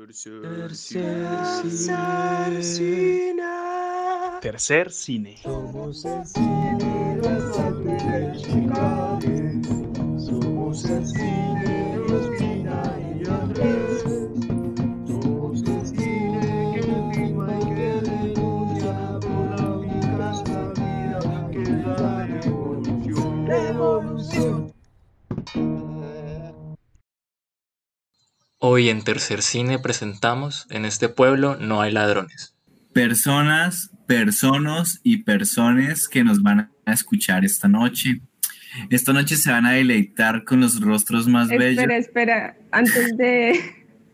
Tercer cine. Tercer cine. Somos el cine de Chicago. Somos el cine de Ospina y Andrés. Hoy en Tercer Cine presentamos En este pueblo no hay ladrones. Personas, personas y personas que nos van a escuchar esta noche. Esta noche se van a deleitar con los rostros más bellos. Espera, espera, antes de...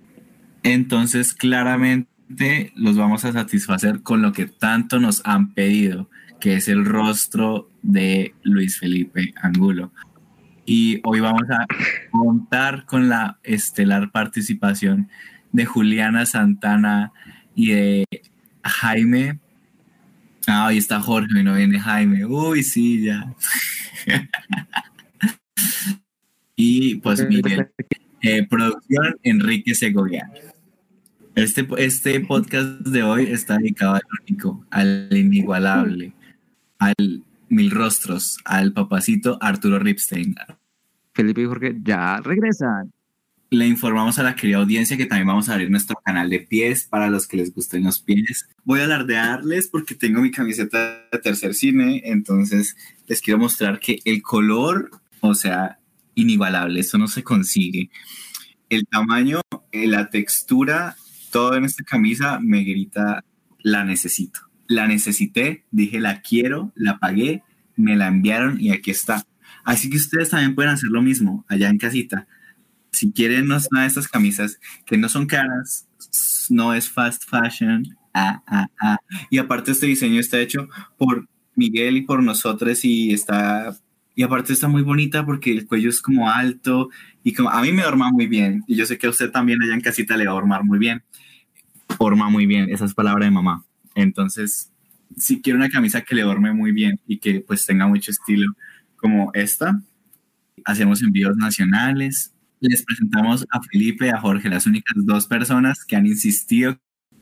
Entonces, claramente los vamos a satisfacer con lo que tanto nos han pedido, que es el rostro de Luis Felipe Angulo. Y hoy vamos a contar con la estelar participación de Juliana Santana y de Jaime. Ah, hoy está Jorge y no viene Jaime. Uy, sí, ya. y pues Miguel. Eh, producción Enrique Segovia. Este, este podcast de hoy está dedicado al único, al inigualable, al mil rostros, al papacito Arturo Ripstein. Felipe y Jorge ya regresan. Le informamos a la querida audiencia que también vamos a abrir nuestro canal de pies para los que les gusten los pies. Voy a alardearles porque tengo mi camiseta de tercer cine, entonces les quiero mostrar que el color, o sea, inigualable, eso no se consigue. El tamaño, eh, la textura, todo en esta camisa me grita, la necesito. La necesité, dije, la quiero, la pagué, me la enviaron y aquí está. Así que ustedes también pueden hacer lo mismo allá en casita. Si quieren una de estas camisas que no son caras, no es fast fashion. Ah, ah, ah. Y aparte este diseño está hecho por Miguel y por nosotros y está y aparte está muy bonita porque el cuello es como alto y como a mí me horma muy bien y yo sé que a usted también allá en casita le va a hormar muy bien. Horma muy bien, esa es palabra de mamá. Entonces, si quiere una camisa que le horme muy bien y que pues tenga mucho estilo, como esta. Hacemos envíos nacionales. Les presentamos a Felipe y a Jorge, las únicas dos personas que han insistido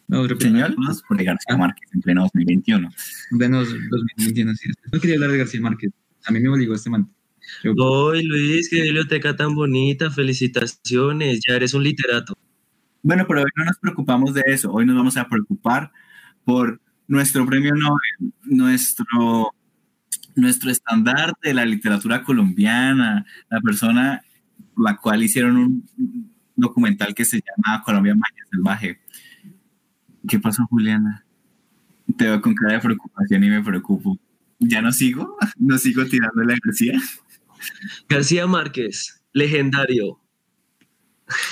No, señor por García Márquez en pleno 2021. Venos 2021, sí. No quería hablar de García Márquez. A mí me obligó este man. Yo- Hoy Luis, qué biblioteca tan bonita, felicitaciones, ya eres un literato. Bueno, pero hoy no nos preocupamos de eso. Hoy nos vamos a preocupar por nuestro premio Nobel, nuestro, nuestro estandarte de la literatura colombiana, la persona la cual hicieron un documental que se llama Colombia Magia Salvaje. ¿Qué pasó, Juliana? Te veo con cara de preocupación y me preocupo. ¿Ya no sigo? ¿No sigo tirando la García? García Márquez, legendario,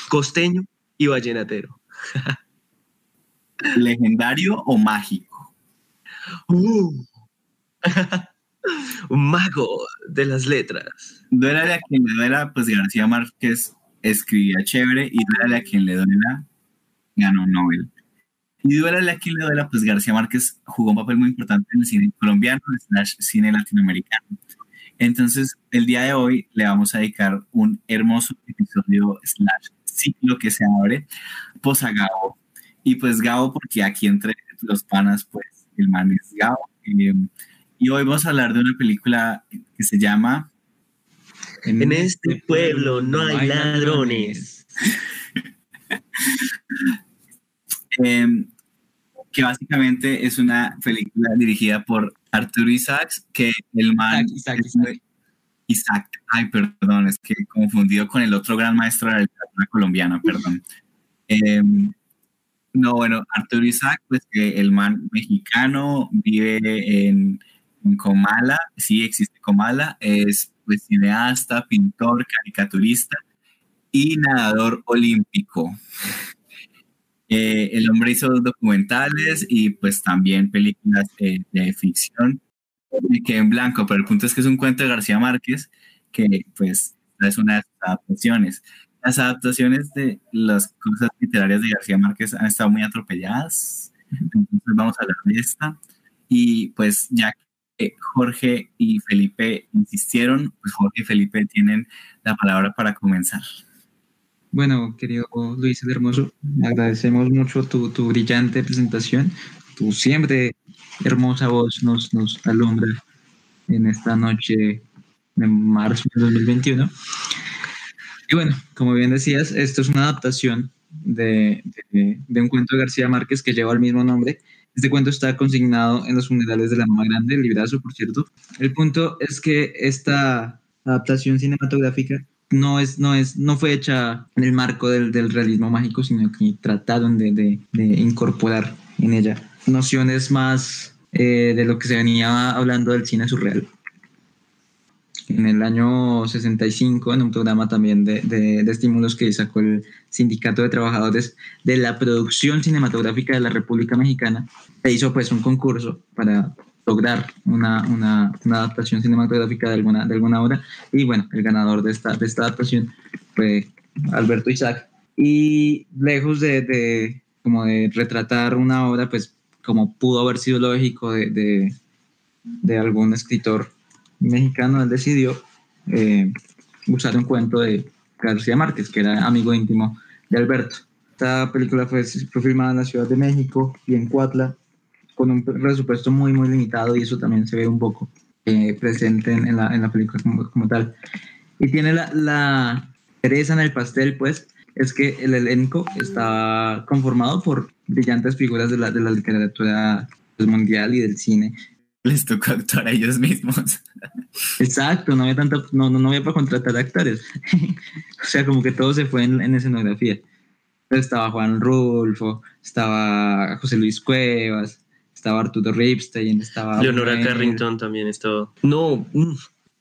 costeño y vallenatero. ¿Legendario o mágico? Uh. un mago de las letras. Duélale a quien le duela, pues García Márquez escribía chévere y duélale a quien le duela, ganó Nobel. Y duélale a quien le duela, pues García Márquez jugó un papel muy importante en el cine colombiano, slash cine latinoamericano. Entonces, el día de hoy le vamos a dedicar un hermoso episodio slash ciclo que se abre, pues a Gabo. Y pues Gabo, porque aquí entre los panas, pues el man es Gabo. Eh, y hoy vamos a hablar de una película que se llama En este pueblo no hay ladrones. eh, que básicamente es una película dirigida por Arturo Isaacs, que el man Isaac, muy- Isaac, ay, perdón, es que confundido con el otro gran maestro de la literatura colombiana, perdón. Eh, no, bueno, Arturo Isaac, pues que el man mexicano vive en Comala, sí existe Comala, es pues cineasta, pintor, caricaturista y nadador olímpico. Eh, el hombre hizo documentales y pues también películas eh, de ficción. Me quedé en blanco, pero el punto es que es un cuento de García Márquez que pues es una de sus adaptaciones. Las adaptaciones de las cosas literarias de García Márquez han estado muy atropelladas, entonces vamos a hablar de esta. Y pues ya que Jorge y Felipe insistieron, pues Jorge y Felipe tienen la palabra para comenzar. Bueno, querido Luis Hermoso, agradecemos mucho tu, tu brillante presentación. Tu siempre hermosa voz nos, nos alumbra en esta noche de marzo de 2021. Y bueno, como bien decías, esto es una adaptación de- de un cuento de García Márquez que lleva el mismo nombre. Este cuento está consignado en los funerales de la Mamá Grande, el librazo, por cierto. El punto es que esta adaptación cinematográfica no, es, no, es, no fue hecha en el marco del, del realismo mágico, sino que trataron de, de- de incorporar en ella nociones más eh, de lo que se venía hablando del cine surreal. En el año 65, en un programa también de, de- de estímulos que sacó el Sindicato de Trabajadores de la Producción Cinematográfica de la República Mexicana, se hizo pues un concurso para lograr una, una- una adaptación cinematográfica de alguna, de alguna obra y bueno, el ganador de esta, de esta adaptación fue Alberto Isaac. Y lejos de, de, como de retratar una obra, pues como pudo haber sido lógico de, de, de algún escritor mexicano, él decidió eh, usar un cuento de García Márquez, que era amigo íntimo de Alberto. Esta película fue, fue filmada en la Ciudad de México y en Cuatla, con un presupuesto muy, muy limitado, y eso también se ve un poco eh, presente en, la, en la película como, como tal. Y tiene la, la cereza en el pastel, pues, es que el elenco está conformado por brillantes figuras de la, de la literatura mundial y del cine. Les tocó actuar a ellos mismos. Exacto, no había tanto, no, no, no había para contratar actores. o sea, como que todo se fue en, en escenografía. Estaba Juan Rulfo, estaba José Luis Cuevas, estaba Arturo Ripstein, estaba... Leonora. Carrington también estaba. No,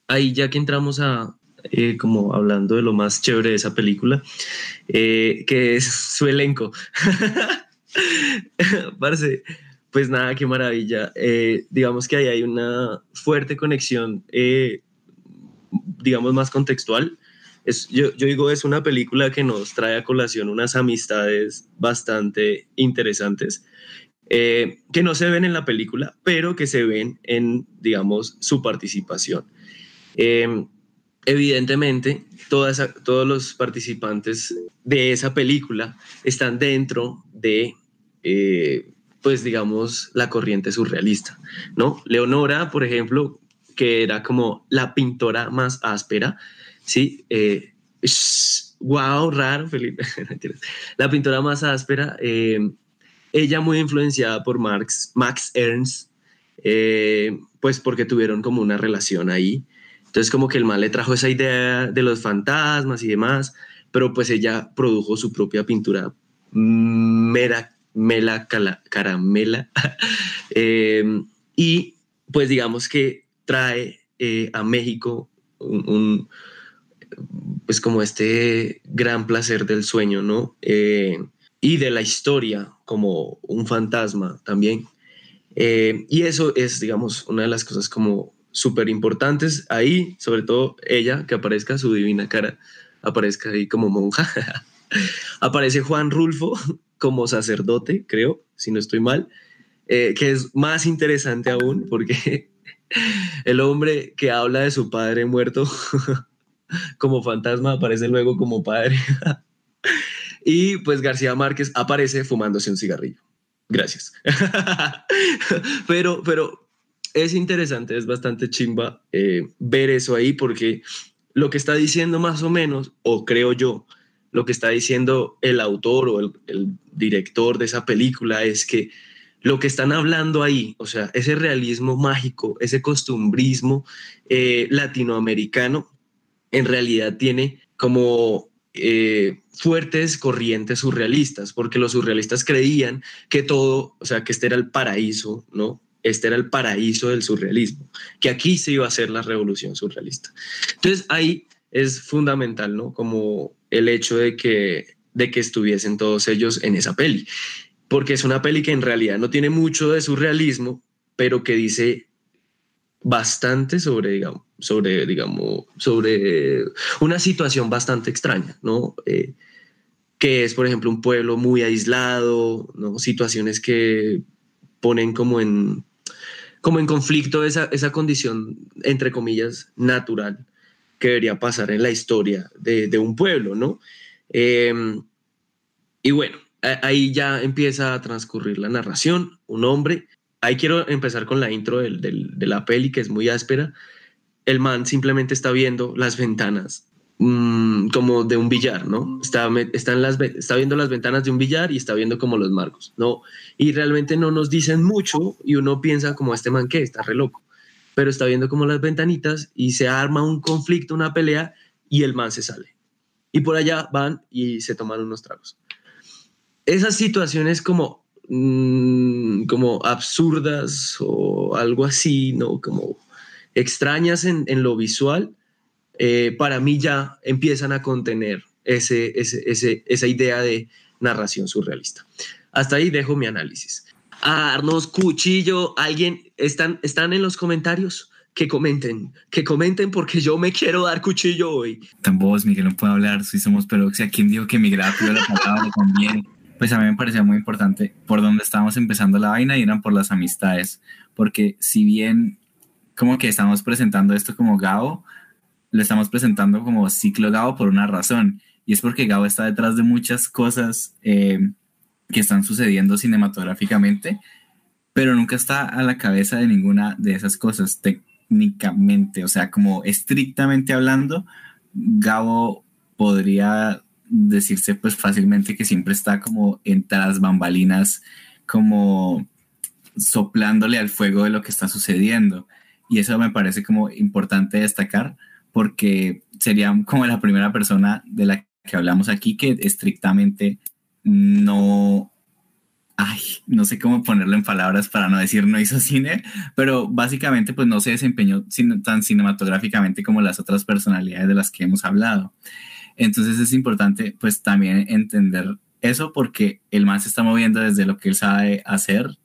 ahí ya que entramos a eh, como hablando de lo más chévere de esa película, eh, que es su elenco. Parce, pues nada, qué maravilla. Eh, digamos que ahí hay una fuerte conexión, eh, digamos, más contextual. Es, yo, yo digo, es una película que nos trae a colación unas amistades bastante interesantes eh, que no se ven en la película, pero que se ven en, digamos, su participación. Evidentemente, todos los participantes de esa película están dentro de, pues, digamos, la corriente surrealista, ¿no? Leonora, por ejemplo, que era como la pintora más áspera, ¿sí? Eh, wow, raro, Felipe. La pintora más áspera, eh, ella muy influenciada por Marx, Max Ernst, eh, pues porque tuvieron como una relación ahí. Entonces como que el mal le trajo esa idea de los fantasmas y demás, pero pues ella produjo su propia pintura mera, mela caramela Eh, y pues digamos que trae eh, a México un, un, pues como este gran placer del sueño, ¿no? Eh, y de la historia como un fantasma también. Eh, y eso es, digamos, una de las cosas como súper importantes ahí, sobre todo ella, que aparezca su divina cara, aparezca ahí como monja. Aparece Juan Rulfo como sacerdote, creo, si no estoy mal, eh, que es más interesante aún porque el hombre que habla de su padre muerto como fantasma aparece luego como padre. y pues García Márquez aparece fumándose un cigarrillo. Gracias. pero, pero es interesante, es bastante chimba eh, ver eso ahí porque lo que está diciendo más o menos, o creo yo, lo que está diciendo el autor o el, director de esa película es que lo que están hablando ahí, o sea, ese realismo mágico, ese costumbrismo eh, latinoamericano, en realidad tiene como eh, fuertes corrientes surrealistas, porque los surrealistas creían que todo, o sea, que este era el paraíso, ¿no? Este era el paraíso del surrealismo, que aquí se iba a hacer la revolución surrealista. Entonces ahí es fundamental, ¿no? Como el hecho de que, de que estuviesen todos ellos en esa peli, porque es una peli que en realidad no tiene mucho de surrealismo, pero que dice bastante sobre, digamos, sobre, digamos, sobre una situación bastante extraña, ¿no? Eh, que es, por ejemplo, un pueblo muy aislado, ¿no? Situaciones que ponen como en, como en conflicto esa, esa condición, entre comillas, natural que debería pasar en la historia de, un pueblo, ¿no? Em, y bueno, ahí ya empieza a transcurrir la narración, un hombre. Ahí quiero empezar con la intro de la peli, que es muy áspera. El man simplemente está viendo las ventanas mm, como de un billar, ¿no? Está, en las, está viendo las ventanas de un billar y está viendo como los marcos, ¿no? Y realmente no nos dicen mucho y uno piensa como este man que está re loco, pero está viendo como las ventanitas y se arma un conflicto, una pelea y el man se sale. Y por allá van y se toman unos tragos. Esas situaciones como, mm, como absurdas o algo así, ¿no? Como extrañas en, en lo visual, eh, para mí ya empiezan a contener ese, ese- esa idea de narración surrealista. Hasta ahí dejo mi análisis. Arnos Cuchillo, alguien, ¿están, están en los comentarios? Que comenten, que comenten porque yo me quiero dar cuchillo hoy. Vos, Miguel, no puedo hablar, si somos peroxia. ¿Quién dijo que Miguel pidió la palabra también? Pues a mí me parecía muy importante por donde estábamos empezando la vaina y eran por las amistades. Porque si bien como que estamos presentando esto como Gao, lo estamos presentando como ciclo Gao por una razón. Y es porque Gao está detrás de muchas cosas eh, que están sucediendo cinematográficamente, pero nunca está a la cabeza de ninguna de esas cosas técnicamente. O sea, como estrictamente hablando, Gabo podría decirse pues fácilmente que siempre está como entre las bambalinas, como soplándole al fuego de lo que está sucediendo. Y eso me parece como importante destacar porque sería como la primera persona de la que hablamos aquí que estrictamente no, ay, no sé cómo ponerlo en palabras para no decir no hizo cine, pero básicamente pues no se desempeñó tan cinematográficamente como las otras personalidades de las que hemos hablado. Entonces es importante pues también entender eso porque el man se está moviendo desde lo que él sabe hacer.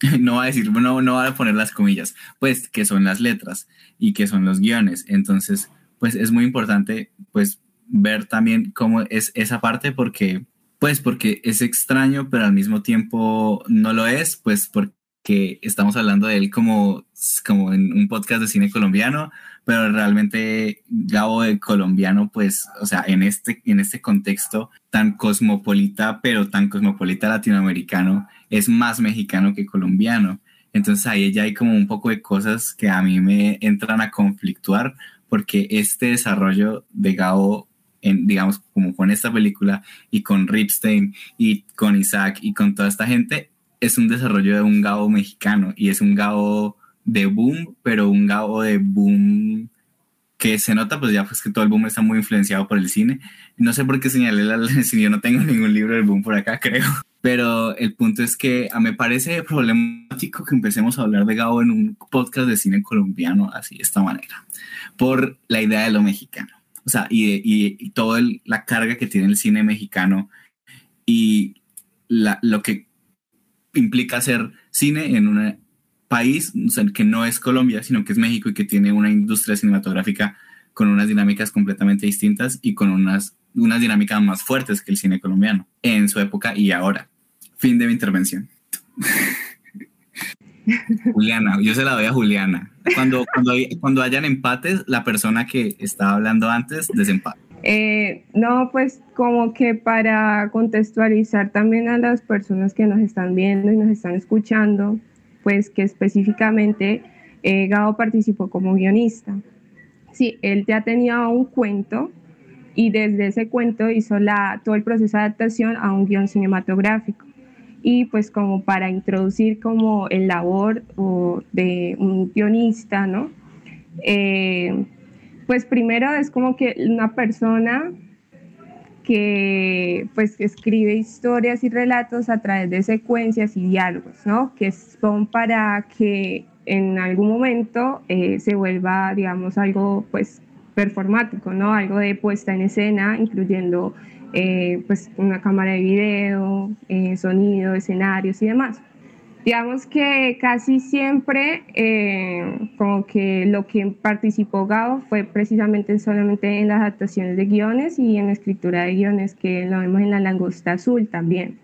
No va a decir, no, no va a poner las comillas, pues que son las letras y que son los guiones. Entonces, pues es muy importante pues ver también cómo es esa parte porque pues porque es extraño, pero al mismo tiempo no lo es, pues porque estamos hablando de él como, como en un podcast de cine colombiano, pero realmente Gabo de colombiano, pues, o sea, en este, en este contexto tan cosmopolita, pero tan cosmopolita latinoamericano, es más mexicano que colombiano. Entonces ahí ya hay como un poco de cosas que a mí me entran a conflictuar, porque este desarrollo de Gabo en, digamos, como con esta película y con Ripstein y con Isaac y con toda esta gente, es un desarrollo de un Gabo mexicano y es un Gabo de boom, pero un Gabo de boom que se nota, pues ya pues que todo el boom está muy influenciado por el cine. No sé por qué señalé la si yo no tengo ningún libro del boom por acá, creo. Pero el punto es que a me parece problemático que empecemos a hablar de Gabo en un podcast de cine colombiano así, de esta manera, por la idea de lo mexicano o sea, y, y, y toda la carga que tiene el cine mexicano y la, lo que implica hacer cine en un país que no es Colombia, sino que es México y que tiene una industria cinematográfica con unas dinámicas completamente distintas y con unas, unas dinámicas más fuertes que el cine colombiano en su época y ahora. Fin de mi intervención. Juliana, yo se la doy a Juliana. Cuando, cuando, hay, cuando hayan empates, la persona que estaba hablando antes desempate. Eh, no, pues como que para contextualizar también a las personas que nos están viendo y nos están escuchando, pues que específicamente eh, Gabo participó como guionista. Sí, él ya tenía un cuento y desde ese cuento hizo la, todo el proceso de adaptación a un guion cinematográfico y pues como para introducir como el labor o de un guionista, ¿no? Eh, pues primero es como que una persona que pues escribe historias y relatos a través de secuencias y diálogos, ¿no? Que son para que en algún momento eh, se vuelva, digamos, algo pues performático, ¿no? Algo de puesta en escena, incluyendo eh, pues una cámara de video, eh, sonido, escenarios y demás. Digamos que casi siempre eh, como que lo que participó Gabo fue precisamente solamente en las adaptaciones de guiones y en la escritura de guiones que lo vemos en La Langosta Azul también.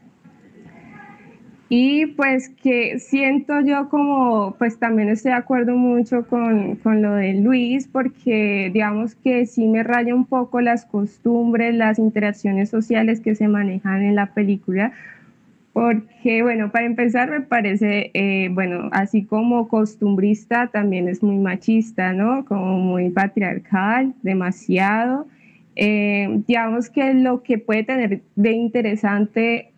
Y pues que siento yo como, pues también estoy de acuerdo mucho con, con, lo de Luis, porque digamos que sí me raya un poco las costumbres, las interacciones sociales que se manejan en la película, porque bueno, para empezar me parece, eh, bueno, así como costumbrista, también es muy machista, ¿no? Como muy patriarcal, demasiado. Eh, digamos que lo que puede tener de interesante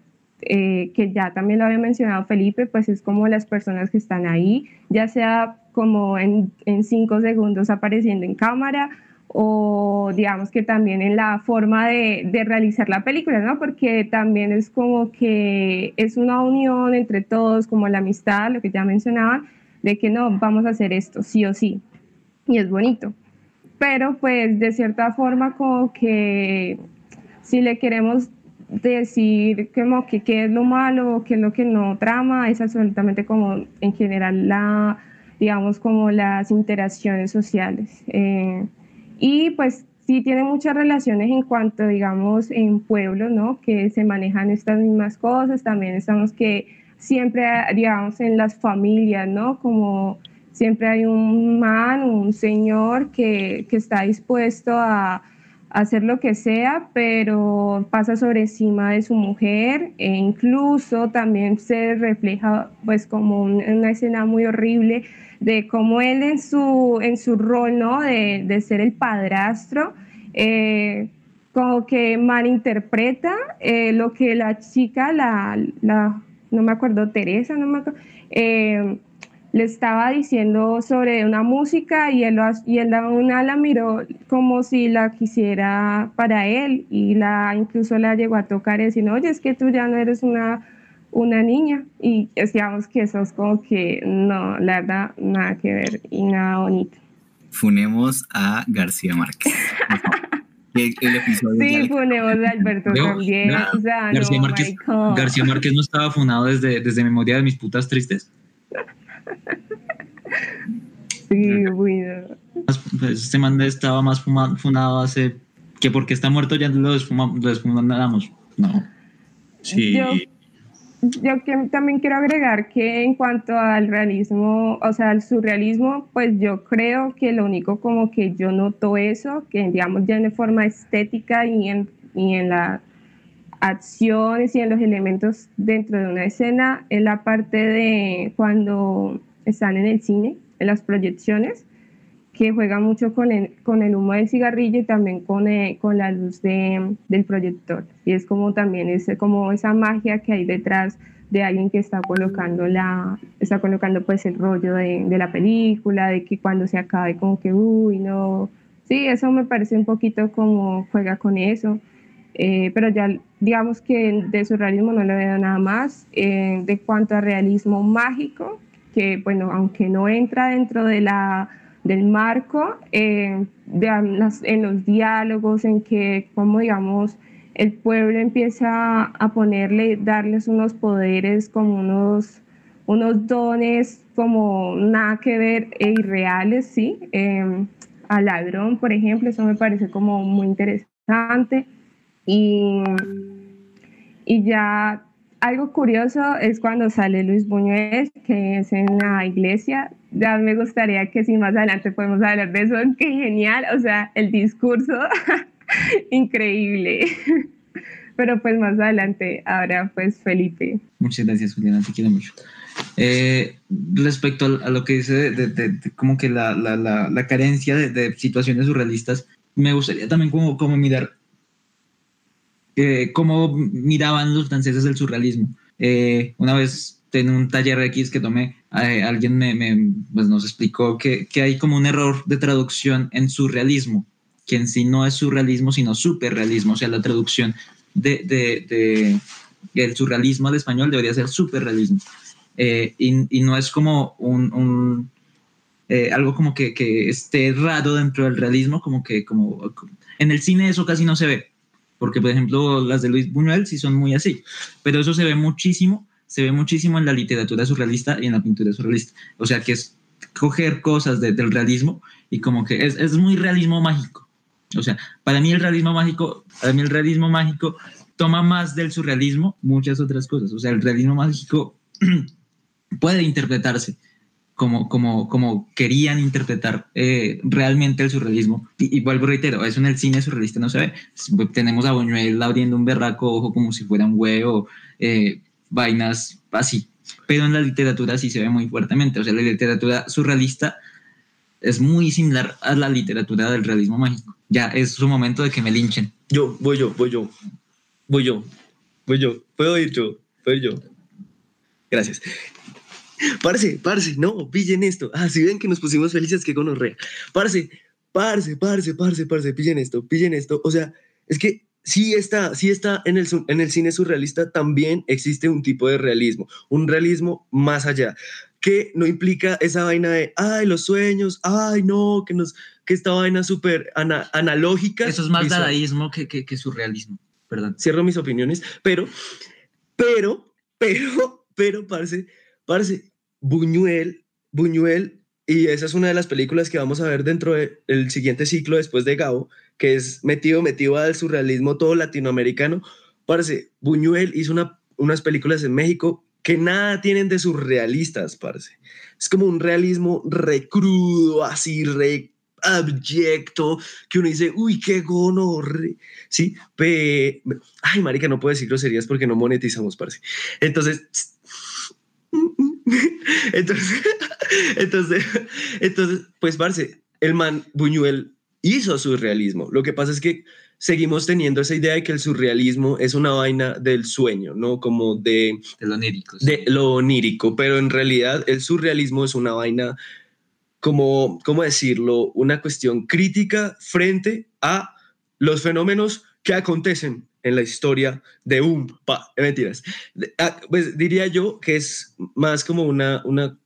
eh, que ya también lo había mencionado Felipe, pues es como las personas que están ahí, ya sea como en, en cinco segundos apareciendo en cámara o digamos que también en la forma de, de, realizar la película, ¿no? Porque también es como que es una unión entre todos, como la amistad, lo que ya mencionaban, de que no, vamos a hacer esto, sí o sí. Y es bonito. Pero pues de cierta forma como que si le queremos decir como que qué es lo malo, qué es lo que no trama, es absolutamente como en general la, digamos, como las interacciones sociales. Eh, y pues sí tiene muchas relaciones en cuanto, digamos, en pueblos, ¿no? Que se manejan estas mismas cosas, también estamos que siempre, digamos, en las familias, ¿no? Como siempre hay un man, un señor que, que está dispuesto a hacer lo que sea, pero pasa sobre encima de su mujer e incluso también se refleja pues como una escena muy horrible de cómo él en su, en su rol ¿no? de, de ser el padrastro, eh, como que malinterpreta eh, lo que la chica, la, la, no me acuerdo, Teresa, no me acuerdo, eh, le estaba diciendo sobre una música y él, y él una la miró como si la quisiera para él y la incluso la llegó a tocar y decir, oye, es que tú ya no eres una, una niña. Y decíamos que eso es como que no, la verdad, nada que ver y nada bonito. Funemos a García Márquez. El, sí, funemos a Alberto también. García, Márquez, García Márquez no estaba funado desde, desde Memoria de mis putas tristes. Sí, bueno. Pues, este man estaba más fundado hace que porque está muerto ya lo, desfundamos. No. Sí. Yo, yo que también quiero agregar que en cuanto al realismo, o sea, al surrealismo, pues yo creo que lo único como que yo noto eso, que digamos ya en forma estética y en, y en las acciones y en los elementos dentro de una escena, es la parte de cuando están en el cine, en las proyecciones, que juega mucho con el, con el humo del cigarrillo y también con, eh, con la luz de, del proyector. Y es como también es como esa magia que hay detrás de alguien que está colocando, la, está colocando pues el rollo de, de la película, de que cuando se acabe como que, uy, no. Sí, eso me parece un poquito como juega con eso. Eh, pero ya digamos que de surrealismo no le veo nada más. Eh, de cuanto a realismo mágico, que, bueno, aunque no entra dentro de la, del marco, eh, de, en los diálogos, en que, como digamos, el pueblo empieza a ponerle, darles unos poderes como unos, unos dones como nada que ver e irreales, ¿sí? Eh, al ladrón, por ejemplo, eso me parece como muy interesante. Y, y ya algo curioso es cuando sale Luis Buñuel, que es en la iglesia. Ya me gustaría que si más adelante podemos hablar de eso, qué genial, o sea, el discurso, increíble. Pero pues más adelante, ahora pues Felipe. Muchas gracias, Juliana, te quiero mucho. Eh, respecto a, lo que dice de, como que la, la, la, carencia de, situaciones surrealistas, me gustaría también como, como mirar cómo miraban los franceses el surrealismo. Eh, una vez en un taller X que tomé, eh, alguien me, pues nos explicó que, que, hay como un error de traducción en surrealismo, que en sí no es surrealismo, sino superrealismo, o sea, la traducción de, de, el surrealismo al español debería ser superrealismo. Eh, y, y, no es como un, un algo como que, que, esté raro dentro del realismo, como que como en el cine eso casi no se ve porque por ejemplo las de Luis Buñuel sí son muy así, pero eso se ve muchísimo, se ve muchísimo en la literatura surrealista y en la pintura surrealista, o sea que es coger cosas del realismo y como que es, es, muy realismo mágico, o sea, para mí el realismo mágico, para mí el realismo mágico toma más del surrealismo muchas otras cosas, o sea, el realismo mágico puede interpretarse como, como, como querían interpretar eh, realmente el surrealismo. Y, y vuelvo, reitero, eso en el cine surrealista no se ve. Tenemos a Buñuel abriendo un berraco ojo como si fuera un huevo, eh, vainas así. Pero en la literatura sí se ve muy fuertemente. O sea, la literatura surrealista es muy similar a la literatura del realismo mágico. Ya es su momento de que me linchen. Yo, voy yo, voy yo. Voy yo. Voy yo. Puedo ir yo. Puedo ir yo. Gracias. Parce, parce, no, pillen esto. Ah, si ven que nos pusimos felices, que gonorrea. Parce, parce, parce, parce, parce, pillen esto, pillen esto. O sea, es que sí está, sí está en el, en el cine surrealista, también existe un tipo de realismo, un realismo más allá, que no implica esa vaina de, ay, los sueños, ay, no, que, nos, que esta vaina súper ana- analógica. Eso es más dadaísmo que, que, que surrealismo. Perdón. cierro mis opiniones, pero, pero, pero, pero, parce, parce, Buñuel, Buñuel, y esa es una de las películas que vamos a ver dentro del siguiente ciclo después de Gabo, que es metido, metido al surrealismo todo latinoamericano. Parce, Buñuel hizo una, unas películas en México que nada tienen de surrealistas, parce. Es como un realismo re crudo, así, re abyecto, que uno dice, uy, qué gonorre. Sí, pe... Ay, marica, no puedo decir groserías porque no monetizamos, parce. Entonces... Entonces, entonces, entonces, pues, parce, el man Buñuel hizo surrealismo. Lo que pasa es que seguimos teniendo esa idea de que el surrealismo es una vaina del sueño, ¿no? Como de, De lo onírico. sí. de lo onírico, pero en realidad el surrealismo es una vaina como, ¿cómo decirlo? Una cuestión crítica frente a los fenómenos que acontecen en la historia de un... Pa, eh, mentiras. Ah, pues diría yo que es más como una, una,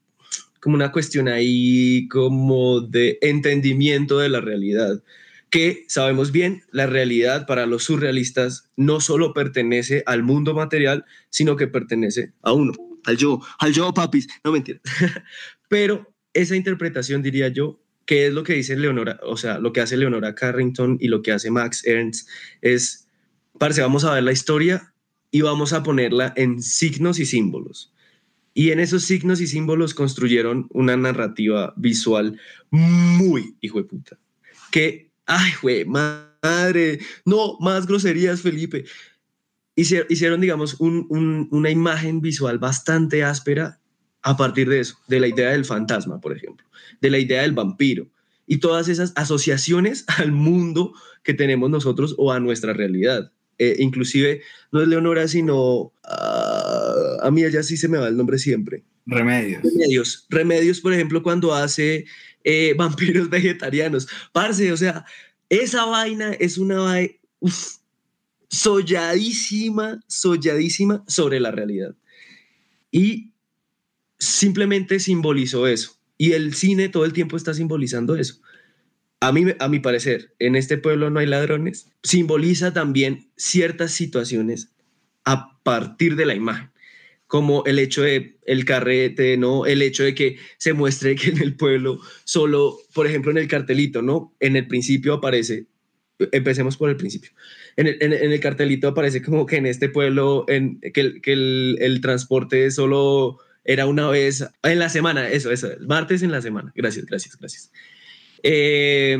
como una cuestión ahí como de entendimiento de la realidad que sabemos bien, la realidad para los surrealistas no solo pertenece al mundo material, sino que pertenece a uno, al yo, al yo, papis, no mentira. Pero esa interpretación, diría yo, que es lo que dice Leonora, o sea, lo que hace Leonora Carrington y lo que hace Max Ernst, es, parce, vamos a ver la historia y vamos a ponerla en signos y símbolos. Y en esos signos y símbolos construyeron una narrativa visual muy hijo de puta. Que, ay, güey, madre, no, más groserías, Felipe. Hicieron, digamos, un- un- una imagen visual bastante áspera a partir de eso, de la idea del fantasma, por ejemplo, de la idea del vampiro y todas esas asociaciones al mundo que tenemos nosotros o a nuestra realidad. Eh, inclusive, no es Leonora, sino ah, a mí ella sí se me va el nombre siempre. Remedios. Remedios. Remedios, por ejemplo, cuando hace eh, vampiros vegetarianos. Parce, o sea, esa vaina es una vaina solladísima, solladísima sobre la realidad. Y simplemente simbolizó eso. Y el cine todo el tiempo está simbolizando eso. A mí, a mi parecer, en este pueblo no hay ladrones, simboliza también ciertas situaciones a partir de la imagen como el hecho de el carrete, ¿no? El hecho de que se muestre que en el pueblo solo, por ejemplo, en el cartelito, ¿no? En el principio aparece, empecemos por el principio, en el, cartelito aparece como que en este pueblo, en, que el, el transporte solo era una vez en la semana, eso, eso, martes en la semana. Gracias, gracias, gracias. Eh,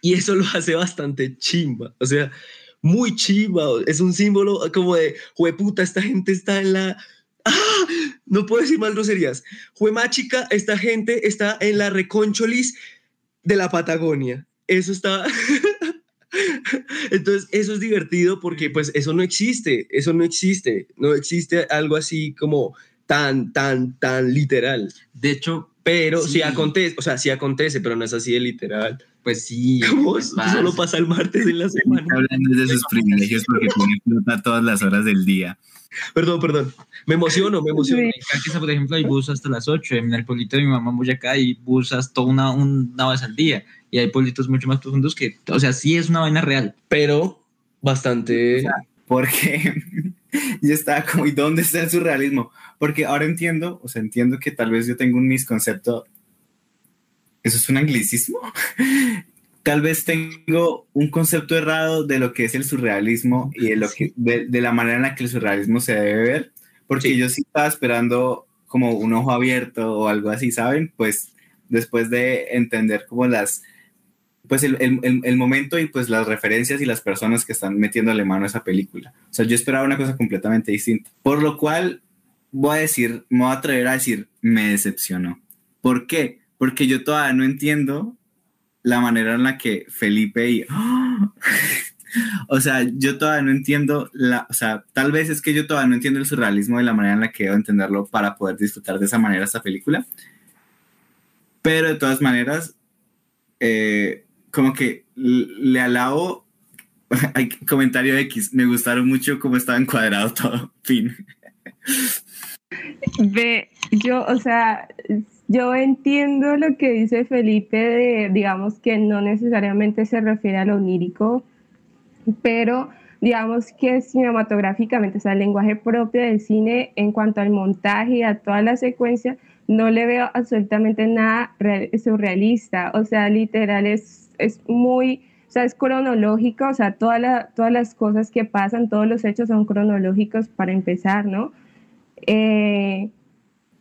y eso lo hace bastante chimba, o sea, muy chimba, es un símbolo como de, jueputa, esta gente está en la... ¡Ah! No puedo decir más groserías. Juemachica, esta gente está en la reconcholis de la Patagonia. Eso está... Entonces, eso es divertido porque pues eso no existe, eso no existe, no existe algo así como tan, tan, tan literal. De hecho, Pero Sí. sí, acontece, o sea, sí acontece, pero no es así de literal. pues sí. Pues solo pasa el martes en la semana. Hablando de sus privilegios porque tiene flota todas las horas del día. Perdón, perdón. Me emociono, me emociono. Sí. Por ejemplo, hay bus hasta las 8. En el pueblito de mi mamá en Boyacá hay bus hasta una, una vez al día. Y hay pueblitos mucho más profundos que, o sea, sí es una vaina real. Pero bastante. Porque yo estaba como, ¿y dónde está el surrealismo? Porque ahora entiendo, o sea, entiendo que tal vez yo tengo un misconcepto. ¿Eso es un anglicismo? Tal vez tengo un concepto errado de lo que es el surrealismo y de, lo que, de, de la manera en la que el surrealismo se debe ver, porque Sí. yo sí estaba esperando como un ojo abierto o algo así, ¿saben? Pues después de entender como las, pues el, el- el- momento y pues las referencias y las personas que están metiéndole mano a esa película. O sea, yo esperaba una cosa completamente distinta. Por lo cual, voy a decir, me voy a atrever a decir, me decepcionó. ¿Por qué? Porque yo todavía no entiendo la manera en la que Felipe y... O sea, yo todavía no entiendo la, o sea, tal vez es que yo todavía no entiendo el surrealismo de la manera en la que debo entenderlo para poder disfrutar de esa manera esta película. Pero de todas maneras, eh, como que le alabo, comentario X, me gustaron mucho cómo estaba encuadrado todo, fin. Ve, yo, o sea, yo entiendo lo que dice Felipe de, digamos, que no necesariamente se refiere a lo onírico, pero digamos que cinematográficamente, o sea, el lenguaje propio del cine en cuanto al montaje y a toda la secuencia, no le veo absolutamente nada real- surrealista, o sea, literal es, es muy, o sea, es cronológico, o sea, todas las cosas que pasan, todos los hechos son cronológicos para empezar, ¿no? eh,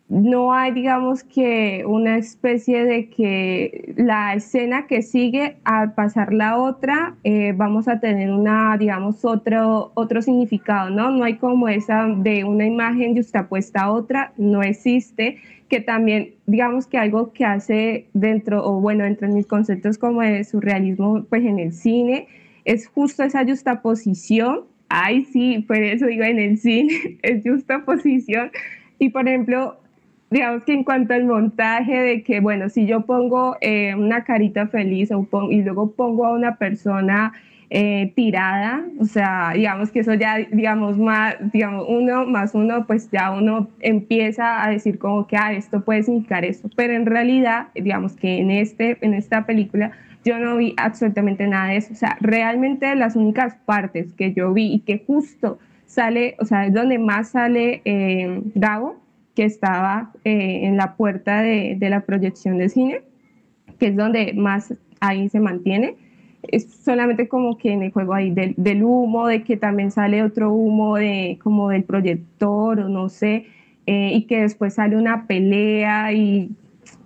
no hay, digamos que una especie de que la escena que sigue al pasar la otra, eh, vamos a tener una, digamos, otro, otro significado, ¿no? No hay como esa de una imagen justapuesta a otra, no existe, que también, digamos que algo que hace dentro, o bueno, entre mis conceptos como de surrealismo, pues en el cine, es justo esa justaposición. Ay, sí, por eso digo en el cine, es justaposición. Y por ejemplo, digamos que en cuanto al montaje de que, bueno, si yo pongo eh, una carita feliz y luego pongo a una persona eh, tirada, o sea, digamos que eso ya, digamos, más, digamos, uno más uno, pues ya uno empieza a decir como que, ah, esto puede significar esto, pero en realidad, digamos que en, este, en esta película yo no vi absolutamente nada de eso, o sea, realmente las únicas partes que yo vi y que justo sale, o sea, es donde más sale eh, Gabo, que estaba eh, en la puerta de, de la proyección de cine, que es donde más ahí se mantiene. Es solamente como que en el juego ahí del, del humo, de que también sale otro humo de como del proyector o no sé, eh, y que después sale una pelea y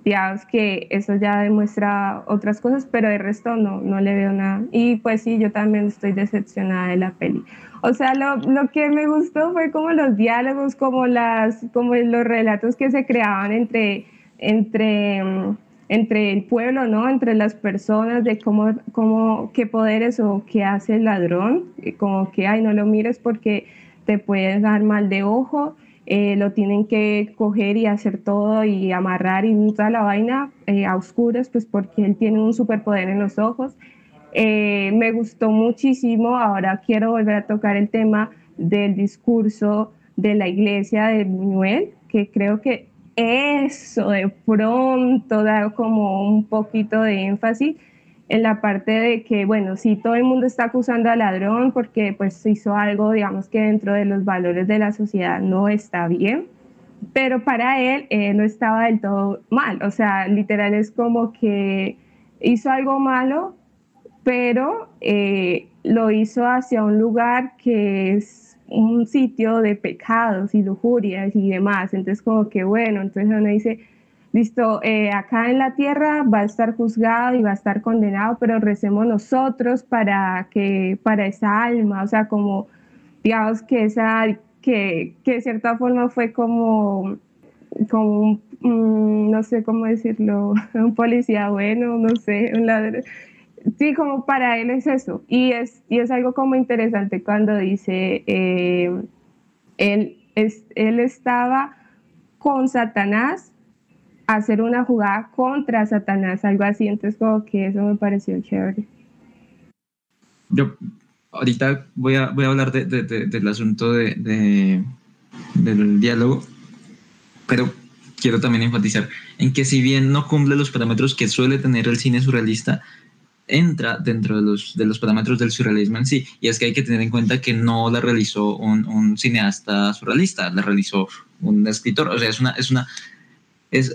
digamos que eso ya demuestra otras cosas, pero de resto no, no le veo nada. Y pues sí, yo también estoy decepcionada de la peli. O sea, lo, lo que me gustó fue como los diálogos, como, las, como los relatos que se creaban entre, entre, mm, entre el pueblo, ¿no? Entre las personas, de cómo, cómo, qué poderes o qué hace el ladrón, como que, ay, no lo mires porque te puedes dar mal de ojo, eh, lo tienen que coger y hacer todo y amarrar y toda la vaina eh, a oscuras, pues porque él tiene un superpoder en los ojos. Eh, me gustó muchísimo, ahora quiero volver a tocar el tema del discurso de la iglesia de Buñuel, que creo que eso de pronto da como un poquito de énfasis en la parte de que, bueno, sí, todo el mundo está acusando al ladrón porque pues hizo algo, digamos que dentro de los valores de la sociedad no está bien, pero para él eh, no estaba del todo mal, o sea, literal es como que hizo algo malo, pero eh, lo hizo hacia un lugar que es un sitio de pecados y lujurias y demás. Entonces, como que bueno, entonces uno dice, listo, eh, acá en la tierra va a estar juzgado y va a estar condenado, pero recemos nosotros para que, para esa alma, o sea, como, digamos que esa, que, que de cierta forma fue como, como un, mm, no sé cómo decirlo, un policía bueno, no sé, un ladrón. Sí, como para él es eso. Y es, y es algo como interesante cuando dice, eh, él, es, él estaba con Satanás hacer una jugada contra Satanás, algo así. Entonces como que eso me pareció chévere. Yo ahorita voy a, voy a hablar de, de, de, del asunto de, del diálogo, pero quiero también enfatizar en que si bien no cumple los parámetros que suele tener el cine surrealista, entra dentro de los, de los parámetros del surrealismo en sí. Y es que hay que tener en cuenta que no la realizó un, un cineasta surrealista, la realizó un escritor. O sea, es una... Es una es,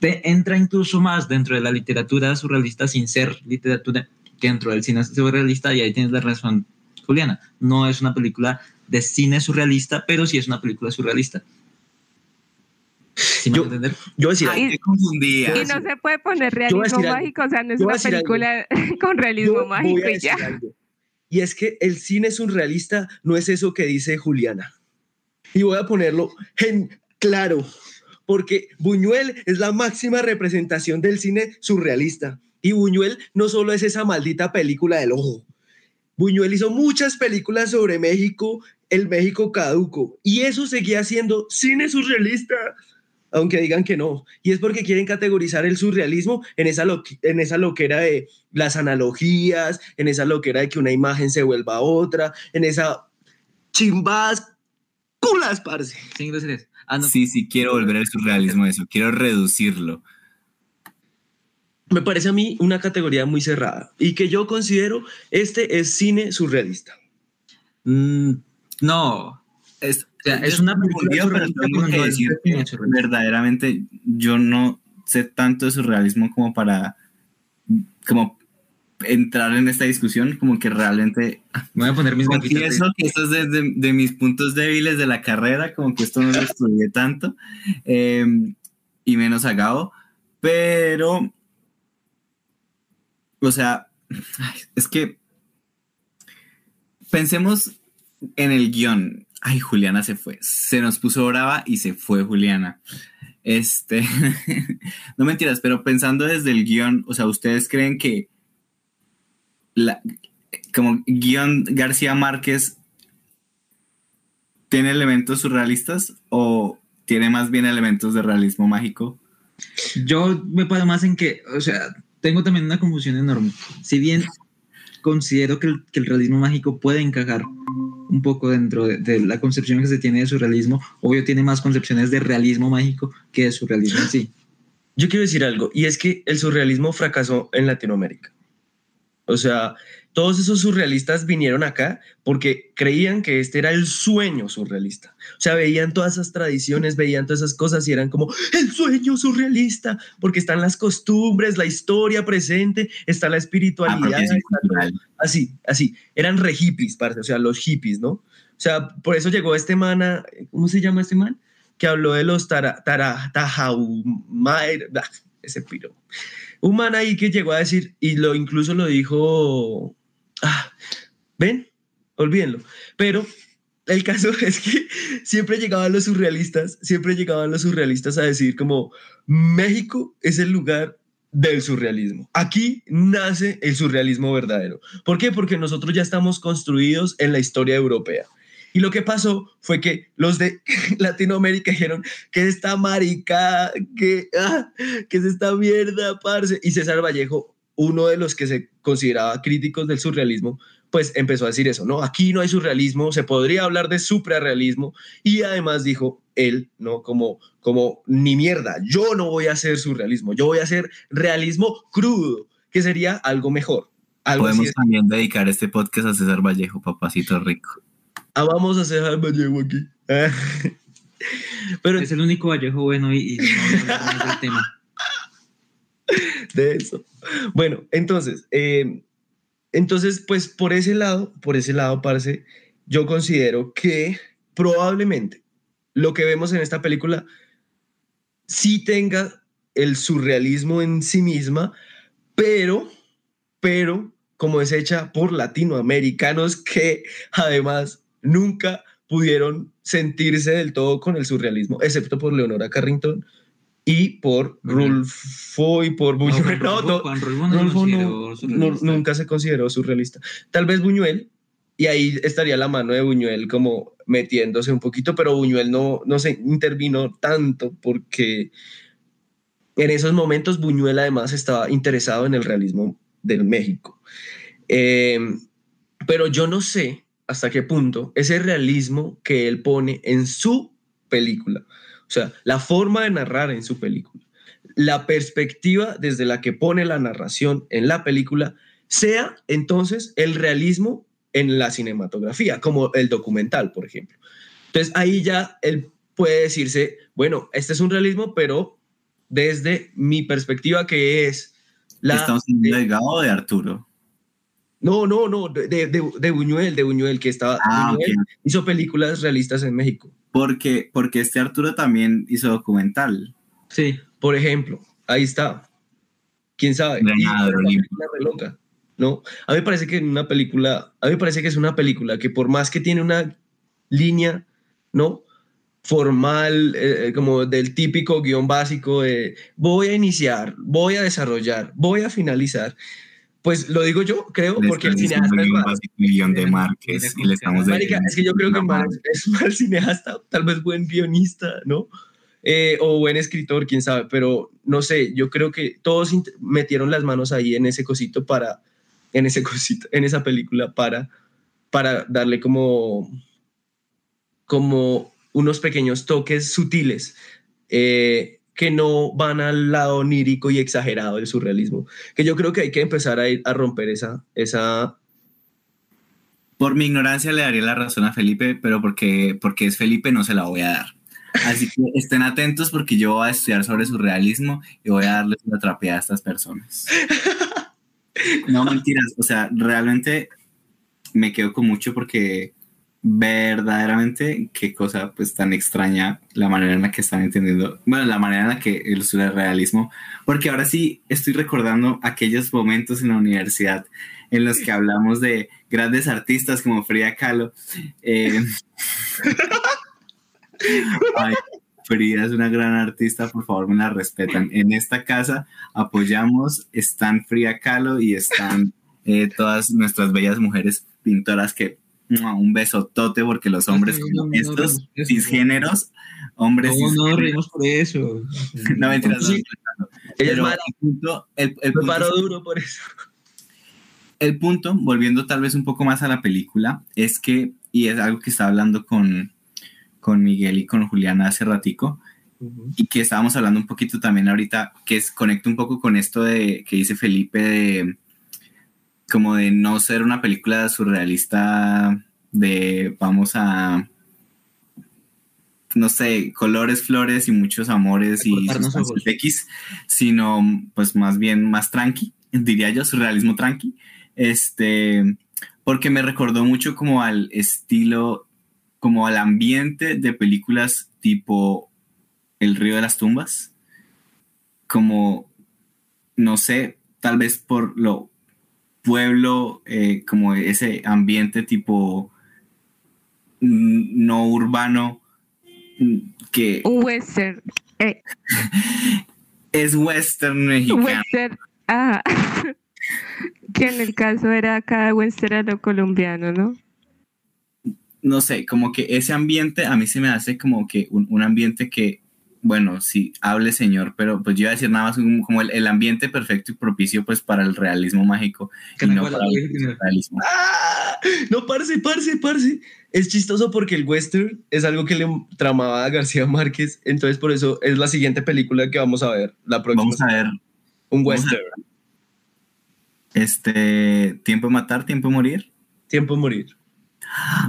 te entra incluso más dentro de la literatura surrealista sin ser literatura que dentro del cine surrealista y ahí tienes la razón Juliana. No es una película de cine surrealista, pero sí es una película surrealista. ¿Sí me Yo- entender? Yo voy a decir Ay. Me confundía. Y no se puede poner realismo algo. mágico, o sea, no es una algo. película con realismo Yo mágico y ya. algo. Y es que el cine surrealista no es eso que dice Juliana. Y voy a ponerlo en claro, porque Buñuel es la máxima representación del cine surrealista. Y Buñuel no solo es esa maldita película del ojo. Buñuel hizo muchas películas sobre México, el México caduco, y eso seguía siendo cine surrealista, aunque digan que no. Y es porque quieren categorizar el surrealismo en esa, lo- en esa loquera de las analogías, en esa loquera de que una imagen se vuelva otra, en esa chimbadas culas, parce. Sin groserías. Ah, no. Sí, sí, quiero volver al surrealismo eso. Quiero reducirlo. Me parece a mí una categoría muy cerrada y que yo considero este es cine surrealista. Mm, no. Es, O sea, es yo una película pero tengo que decir que verdaderamente yo no sé tanto de surrealismo como para como entrar en esta discusión, como que realmente Me voy a poner mis confieso que esto es de, de- de mis puntos débiles de la carrera, como que esto no lo estudié tanto, eh, y menos a Gabo, pero, o sea, es que pensemos en el guion. Ay, Juliana se fue. Se nos puso brava y se fue Juliana. Este, no mentiras, pero pensando desde el guion, o sea, ¿ustedes creen que la, como guion García Márquez tiene elementos surrealistas o tiene más bien elementos de realismo mágico? Yo me paro más en que, o sea, tengo también una confusión enorme. Si bien considero que el, que el realismo mágico puede encajar un poco dentro de, de la concepción que se tiene de surrealismo, obvio tiene más concepciones de realismo mágico que de surrealismo en sí. Yo quiero decir algo, y es que el surrealismo fracasó en Latinoamérica. O sea, todos esos surrealistas vinieron acá porque creían que este era el sueño surrealista. O sea, veían todas esas tradiciones, veían todas esas cosas y eran como el sueño surrealista, porque están las costumbres, la historia presente, está la espiritualidad. Apropiación está. Así, así. Eran re hippies, parce, o sea, los hippies, ¿no? O sea, por eso llegó este man, a- ¿cómo se llama este man? Que habló de los tara, tara, bah, ese piro. Un man ahí que llegó a decir, y lo incluso lo dijo, ah, ven, olvídenlo. Pero el caso es que siempre llegaban los surrealistas, siempre llegaban los surrealistas a decir como, México es el lugar del surrealismo. Aquí nace el surrealismo verdadero. ¿Por qué? Porque nosotros ya estamos construidos en la historia europea. Y lo que pasó fue que los de Latinoamérica dijeron que esta marica, que, ah, que es esta mierda, parce. Y César Vallejo, uno de los que se consideraba críticos del surrealismo, pues empezó a decir eso, ¿no? Aquí no hay surrealismo, se podría hablar de suprarrealismo. Y además dijo él, ¿no? Como, como, ni mierda, yo no voy a hacer surrealismo, yo voy a hacer realismo crudo, que sería algo mejor. Algo Podemos es. también dedicar este podcast a César Vallejo, papacito rico. Ah, vamos a al Vallejo aquí. Pero Es el único Vallejo bueno y, y no vamos a hablar más del tema. de eso. Bueno, entonces, eh, entonces, pues por ese lado, por ese lado, parce, yo considero que probablemente lo que vemos en esta película sí tenga el surrealismo en sí misma, pero, pero como es hecha por latinoamericanos que además nunca pudieron sentirse del todo con el surrealismo, excepto por Leonora Carrington y por Rulfo y por Buñuel. No, Rulfo- no, Rulfo no no- nunca se consideró surrealista. Tal vez Buñuel, y ahí estaría la mano de Buñuel como metiéndose un poquito, pero Buñuel no, no se intervino tanto porque en esos momentos Buñuel además estaba interesado en el realismo del México. Eh, pero yo no sé hasta qué punto ese realismo que él pone en su película, o sea, la forma de narrar en su película, la perspectiva desde la que pone la narración en la película, sea entonces el realismo en la cinematografía, como el documental, por ejemplo. Entonces ahí ya él puede decirse, bueno, este es un realismo, pero desde mi perspectiva que es la... Estamos hablando de Gabo o de Arturo. No, no, no, de, de, de Buñuel, de Buñuel, que estaba. Ah, Buñuel ok. hizo películas realistas en México. Porque, porque este Arturo también hizo documental. Sí. Por ejemplo, ahí está. ¿Quién sabe? De loca, ¿no? A mí me parece que en una película, a mí me parece que es una película que por más que tiene una línea, ¿no? Formal, eh, como del típico guion básico de voy a iniciar, voy a desarrollar, voy a finalizar. Pues lo digo yo, creo, Le porque el cineasta es básico y guion de Tiene- Márquez tiene y le estamos Marica, es que yo creo que mal es, mal cineasta, tal vez buen guionista, ¿no? Eh, o buen escritor, quién sabe, pero no sé, yo creo que todos metieron las manos ahí en ese cosito para, en ese cosito, en esa película para, para darle como, como unos pequeños toques sutiles. Eh, que no van al lado onírico y exagerado del surrealismo, que yo creo que hay que empezar a, ir- a romper esa, esa, Por mi ignorancia le daría la razón a Felipe, pero porque, porque es Felipe no se la voy a dar. Así que estén atentos porque yo voy a estudiar sobre su realismo y voy a darles una trapeada a estas personas. No mentiras, o sea, realmente me quedo con mucho porque verdaderamente qué cosa pues tan extraña la manera en la que están entendiendo, bueno, la manera en la que el surrealismo, porque ahora sí estoy recordando aquellos momentos en la universidad en los que hablamos de grandes artistas como Frida Kahlo. eh, ay, Frida es una gran artista, por favor me la respetan. En esta casa apoyamos, están Frida Kahlo y están eh, todas nuestras bellas mujeres pintoras que. Un besotote porque los hombres No, como no, estos no, cisgéneros, hombres No, no, cisgéneros, reímos por eso. no mentiras, Sí. no, ella es pero mala, el punto, el, el punto paro es- duro por eso. el punto, volviendo tal vez un poco más a la película, es que, y es algo que estaba hablando con, con Miguel y con Juliana hace ratico, y que estábamos hablando un poquito también ahorita, que es, conecta un poco con esto de que dice Felipe de como de no ser una película surrealista de vamos a no sé, colores, flores y muchos amores y. X, sino pues más bien más tranqui, diría yo, surrealismo tranqui. Este, porque me recordó mucho como al estilo, como al ambiente de películas tipo El río de las tumbas, como, no sé, tal vez por lo pueblo, eh, como ese ambiente tipo no urbano, que western. eh, es western mexicano. western. Ah, que en el caso era cada western a lo colombiano, ¿no? no sé, como que ese ambiente a mí se me hace como que un, un ambiente que, bueno, sí, hable señor, pero pues yo iba a decir nada más como, como el, el ambiente perfecto y propicio pues para el realismo mágico y no para el realismo. ¡Ah! No, parce, parce, parce. Es chistoso porque el western es algo que le tramaba a García Márquez, entonces por eso es la siguiente película que vamos a ver, la próxima. Vamos a ver, Un western, este, tiempo de matar, tiempo de morir. Tiempo de morir.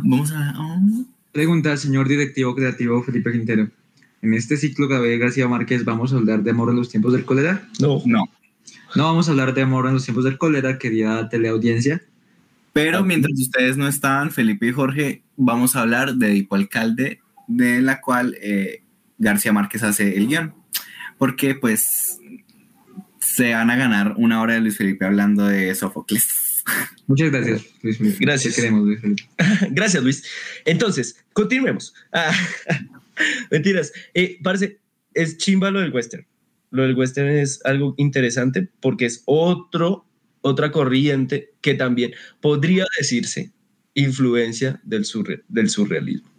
Vamos a ver, oh, Pregunta al señor directivo creativo Felipe Quintero. En este ciclo Gabriel García Márquez vamos a hablar de amor en los tiempos del cólera. No. no. No vamos a hablar de amor en los tiempos del cólera, querida teleaudiencia. Pero mientras ustedes no estaban, Felipe y Jorge, vamos a hablar de Edipo Alcalde, de la cual eh, García Márquez hace el guion. Porque pues se van a ganar una hora de Luis Felipe hablando de Sófocles. Muchas gracias, Luis Felipe. Gracias. Te queremos, Luis Felipe. Gracias, Luis. Entonces, continuemos. Ah, mentiras. Eh, parce, es chimba lo del western. Lo del western es algo interesante porque es otro, otra corriente que también podría decirse influencia del, surre- del surrealismo.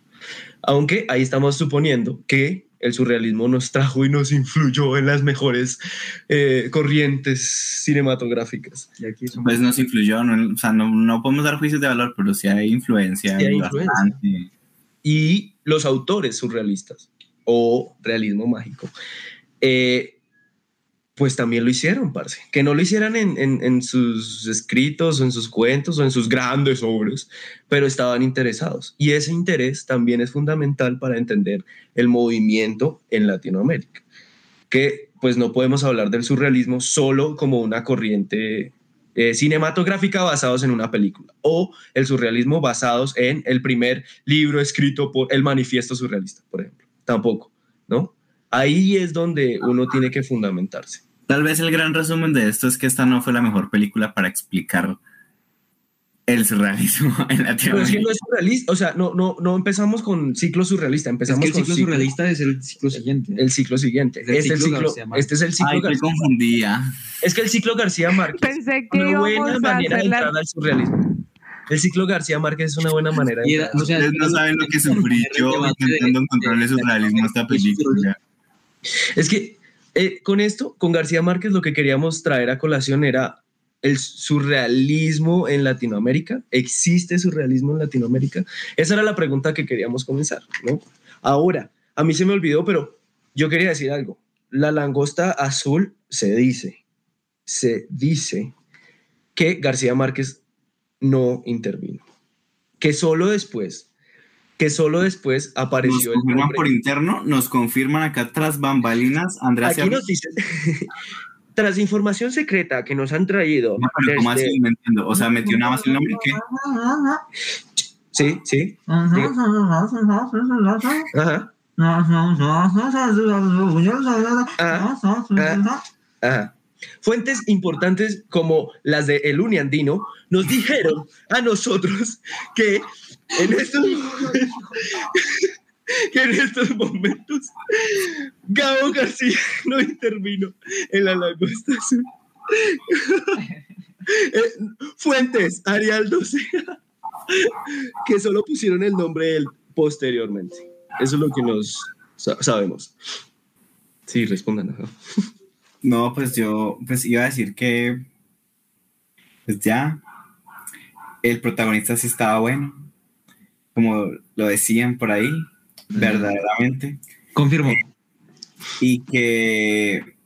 Aunque ahí estamos suponiendo que el surrealismo nos trajo y nos influyó en las mejores eh, corrientes cinematográficas. Y aquí somos- Pues nos influyó, no, o sea, no, no podemos dar juicios de valor, pero sí hay influencia. Sí hay influencia. bastante. Y los autores surrealistas o realismo mágico, eh, pues también lo hicieron, parce. Que no lo hicieran en, en- en sus escritos o en sus cuentos o en sus grandes obras, pero estaban interesados. Y ese interés también es fundamental para entender el movimiento en Latinoamérica. Que pues no podemos hablar del surrealismo solo como una corriente eh, cinematográfica basados en una película o el surrealismo basados en el primer libro escrito por el manifiesto surrealista, por ejemplo. Tampoco, ¿no? Ahí es donde uno tiene que fundamentarse. Tal vez el gran resumen de esto es que esta no fue la mejor película para explicar el surrealismo en Pero es que no es surrealista, o sea, no, no, no empezamos con ciclo surrealista, Es empezamos que el con ciclo ciclo- surrealista es el ciclo siguiente. el ciclo siguiente. Es el Este, es el ciclo este es el ciclo Ay, me García confundía. Es que el ciclo García Márquez Pensé que una buena manera de la... entrar al surrealismo. El ciclo García Márquez es una buena manera de Y era- entrar. o sea, Ustedes no saben lo que sufrí yo intentando encontrarle surrealismo a esta película. Es que eh, con esto, con García Márquez, lo que queríamos traer a colación era el surrealismo en Latinoamérica. ¿Existe surrealismo en Latinoamérica? Esa era la pregunta que queríamos comenzar, ¿no? Ahora, a mí se me olvidó, pero yo quería decir algo. La langosta azul se dice, se dice que García Márquez no intervino. Que solo después, que solo después Nos apareció el confirman nombre- por interno, nos confirman acá tras bambalinas. Andrea Aquí nos dicen, tras información secreta que nos han traído. No, pero ¿cómo desde- así? No entiendo. O sea, metió nada más el nombre que. Sí, sí. Ajá. Ajá. Fuentes importantes como las de El Uniandino nos dijeron a nosotros que en estos momentos, que en estos momentos Gabo García no intervino en la langosta azul. Eh, Fuentes, Arialdo Sea, que solo pusieron el nombre de él posteriormente. Eso es lo que nos sa- sabemos. Sí, respondan. ajá. No, pues yo pues iba a decir que. Pues ya. El protagonista sí estaba bueno. Como lo decían por ahí. Verdaderamente. Confirmo. Y que.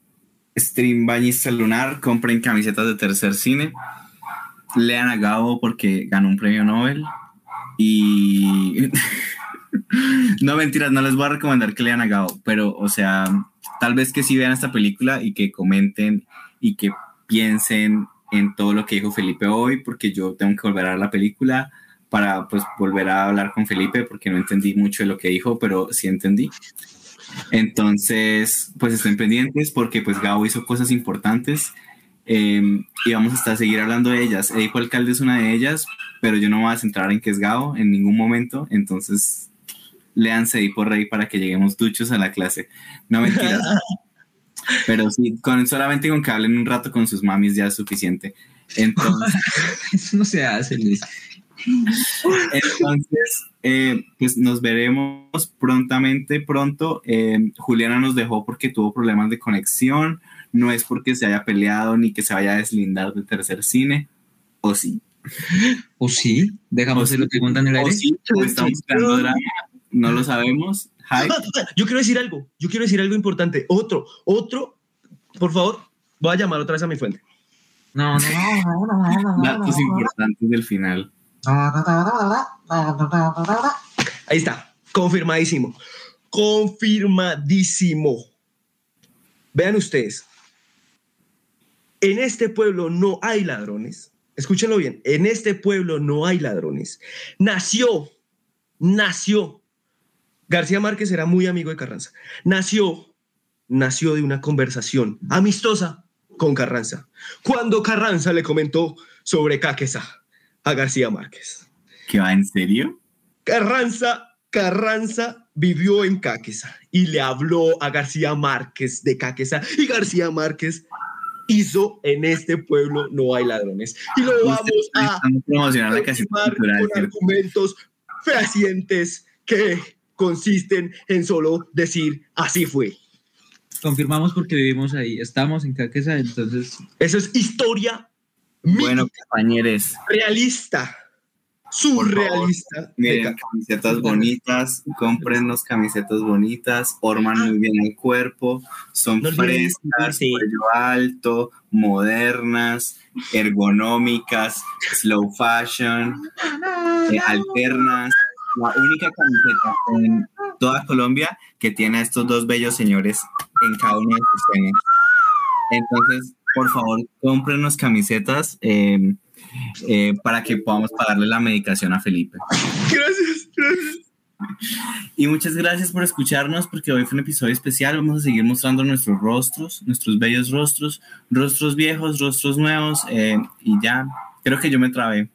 Stream Bañista Lunar. Compren camisetas de tercer cine. Lean a Gabo porque ganó un premio Nobel. Y. no mentiras, no les voy a recomendar que lean a Gabo, pero, o sea, tal vez que sí vean esta película y que comenten y que piensen en todo lo que dijo Felipe hoy, porque yo tengo que volver a ver la película para pues volver a hablar con Felipe porque no entendí mucho de lo que dijo, pero sí entendí. Entonces, pues estén pendientes porque pues Gabo hizo cosas importantes eh, y vamos hasta a seguir hablando de ellas. Edipo Alcalde es una de ellas, pero yo no me voy a centrar en que es Gabo en ningún momento, entonces léanse Edipo Rey para que lleguemos duchos a la clase. No mentiras. pero sí, con, solamente con que hablen un rato con sus mamis ya es suficiente. Entonces, Eso no se hace, Luis. Entonces eh, pues nos veremos prontamente, pronto. Eh, Juliana nos dejó porque tuvo problemas de conexión. No es porque se haya peleado ni que se vaya a deslindar de tercer cine. O sí. ¿O sí? Dejamos O la sí. pregunta en el O aire. sí, o estamos creando drama. No lo sabemos. Hi. Yo quiero decir algo, yo quiero decir algo importante. Otro, otro, por favor, voy a llamar otra vez a mi fuente. No, no. Datos importantes del final. Ahí está, confirmadísimo. Confirmadísimo. Vean ustedes, en este pueblo no hay ladrones. Escúchenlo bien, en este pueblo no hay ladrones. Nació, nació. García Márquez era muy amigo de Carranza. Nació, nació de una conversación amistosa con Carranza. Cuando Carranza le comentó sobre Caquesa a García Márquez. ¿Qué va en serio? Carranza, Carranza vivió en Caquesa y le habló a García Márquez de Caquesa y García Márquez hizo en este pueblo no hay ladrones. Y lo vamos a Estamos promocionando la cultural. con argumentos fehacientes que consisten en solo decir así fue. Confirmamos porque vivimos ahí. Estamos en Caquesa, entonces. Eso es historia Bueno, compañeros, realista, surrealista. miren, camisetas bonitas, cómprenos camisetas bonitas, orman muy bien el cuerpo, son No frescas, suscribirse. cuello alto, modernas, ergonómicas, slow fashion, eh, alternas. La única camiseta en toda Colombia que tiene a estos dos bellos señores en cada uno de sus tenis. Entonces, por favor, cómprenos camisetas eh, eh, para que podamos pagarle la medicación a Felipe. Gracias, gracias. Y muchas gracias por escucharnos porque hoy fue un episodio especial. Vamos a seguir mostrando nuestros rostros, nuestros bellos rostros, rostros viejos, rostros nuevos eh, y ya. Creo que yo me trabé.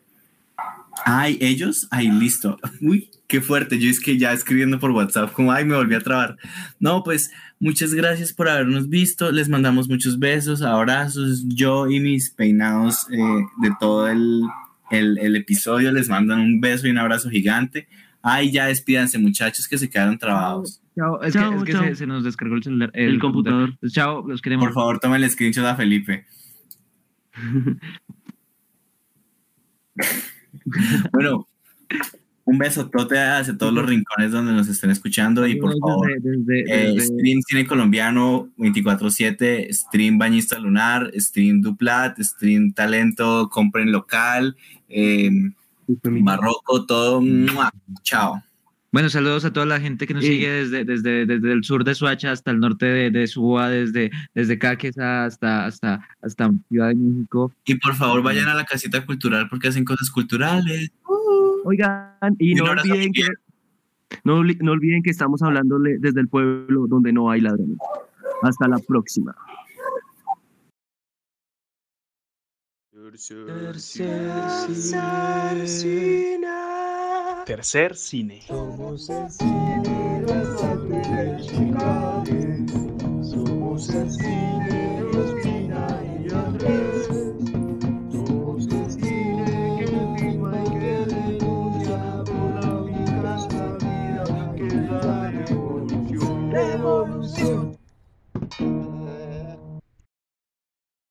Ay, ellos, ay, listo. Uy, qué fuerte. Yo es que ya escribiendo por WhatsApp, como, ay, me volví a trabar. No, pues muchas gracias por habernos visto. Les mandamos muchos besos, abrazos. Yo y mis peinados eh, de todo el, el, el episodio les mandan un beso y un abrazo gigante. Ay, ya despídanse, muchachos, que se quedaron trabados. Chao, es Chao, que, es que se, se nos descargó el celular. El computador. Pues Chao, los queremos. Por favor, tomen el screenshot a Felipe. Bueno, un besotote hacia todos los rincones donde nos estén escuchando y por Desde- favor, desde- eh, desde- Stream Cine Colombiano 24-7, Stream Bañista Lunar, Stream Duplat, Stream Talento, compren local, eh, Barroco, todo. ¡mua! Chao. Bueno, saludos a toda la gente que nos sigue desde, desde, desde el sur de Suacha hasta el norte de, de Suba, desde, desde Caques hasta, hasta, hasta Ciudad de México. Y por favor, vayan a la casita cultural porque hacen cosas culturales. Oigan, y Y no olviden que no, olvi- no olviden que estamos hablándole desde el pueblo donde no hay ladrones. Hasta la próxima. Tercer Tercer cine. Somos el cine de los Somos el cine de los